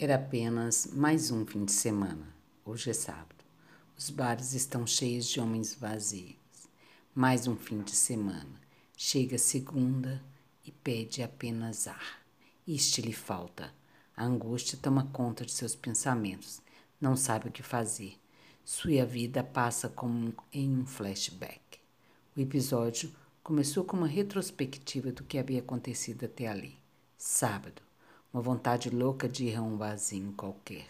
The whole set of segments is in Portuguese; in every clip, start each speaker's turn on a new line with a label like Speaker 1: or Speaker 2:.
Speaker 1: Era apenas mais um fim de semana. Hoje é sábado. Os bares estão cheios de homens vazios. Mais um fim de semana. Chega segunda e pede apenas ar. Este lhe falta. A angústia toma conta de seus pensamentos. Não sabe o que fazer. Sua vida passa como em um flashback. O episódio começou com uma retrospectiva do que havia acontecido até ali. Sábado uma vontade louca de ir a um barzinho qualquer,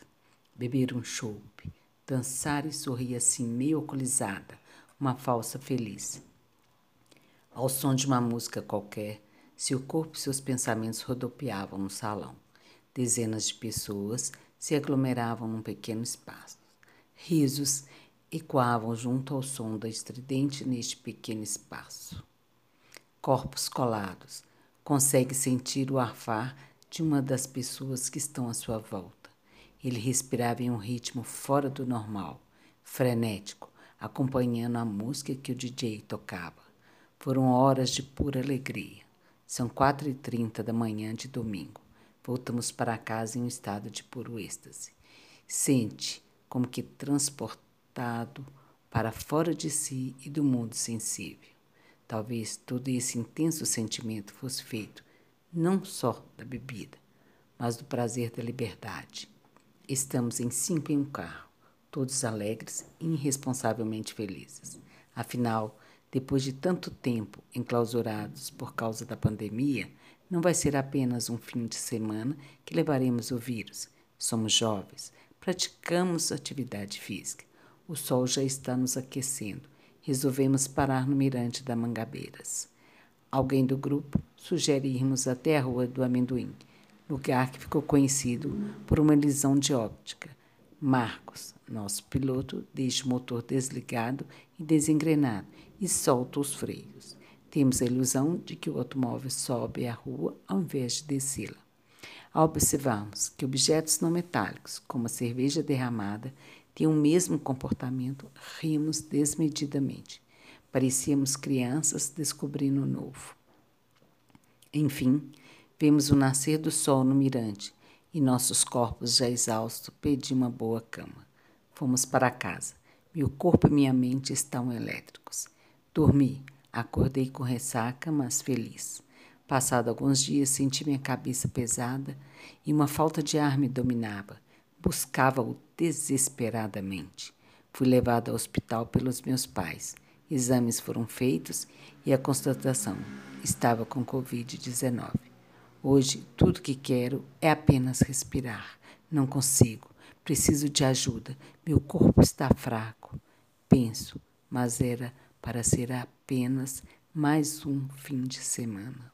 Speaker 1: beber um chope, dançar e sorrir assim meio alcoolizada, uma falsa feliz. Ao som de uma música qualquer, seu corpo e seus pensamentos rodopiavam no salão. Dezenas de pessoas se aglomeravam num pequeno espaço. Risos ecoavam junto ao som da estridente neste pequeno espaço. Corpos colados. Consegue sentir o arfar de uma das pessoas que estão à sua volta. Ele respirava em um ritmo fora do normal, frenético, acompanhando a música que o DJ tocava. Foram horas de pura alegria. São quatro e trinta da manhã de domingo. Voltamos para casa em um estado de puro êxtase. Sente como que transportado para fora de si e do mundo sensível. Talvez todo esse intenso sentimento fosse feito não só da bebida, mas do prazer da liberdade. Estamos em cinco em um carro, todos alegres e irresponsavelmente felizes. Afinal, depois de tanto tempo enclausurados por causa da pandemia, não vai ser apenas um fim de semana que levaremos o vírus. Somos jovens, praticamos atividade física. O sol já está nos aquecendo. Resolvemos parar no mirante da Mangabeiras. Alguém do grupo sugere irmos até a Rua do Amendoim, lugar que ficou conhecido por uma ilusão de óptica. Marcos, nosso piloto, deixa o motor desligado e desengrenado e solta os freios. Temos a ilusão de que o automóvel sobe a rua ao invés de descê-la. Ao observarmos que objetos não metálicos, como a cerveja derramada, têm o mesmo comportamento, rimos desmedidamente. Parecíamos crianças descobrindo o novo. Enfim, vemos o nascer do sol no mirante e nossos corpos já exaustos pediam uma boa cama. Fomos para casa. Meu corpo e minha mente estão elétricos. Dormi, acordei com ressaca, mas feliz. Passado alguns dias, senti minha cabeça pesada e uma falta de ar me dominava. Buscava-o desesperadamente. Fui levado ao hospital pelos meus pais. Exames foram feitos e a constatação estava com Covid-19. Hoje, tudo que quero é apenas respirar. Não consigo. Preciso de ajuda. Meu corpo está fraco. Penso, mas era para ser apenas mais um fim de semana.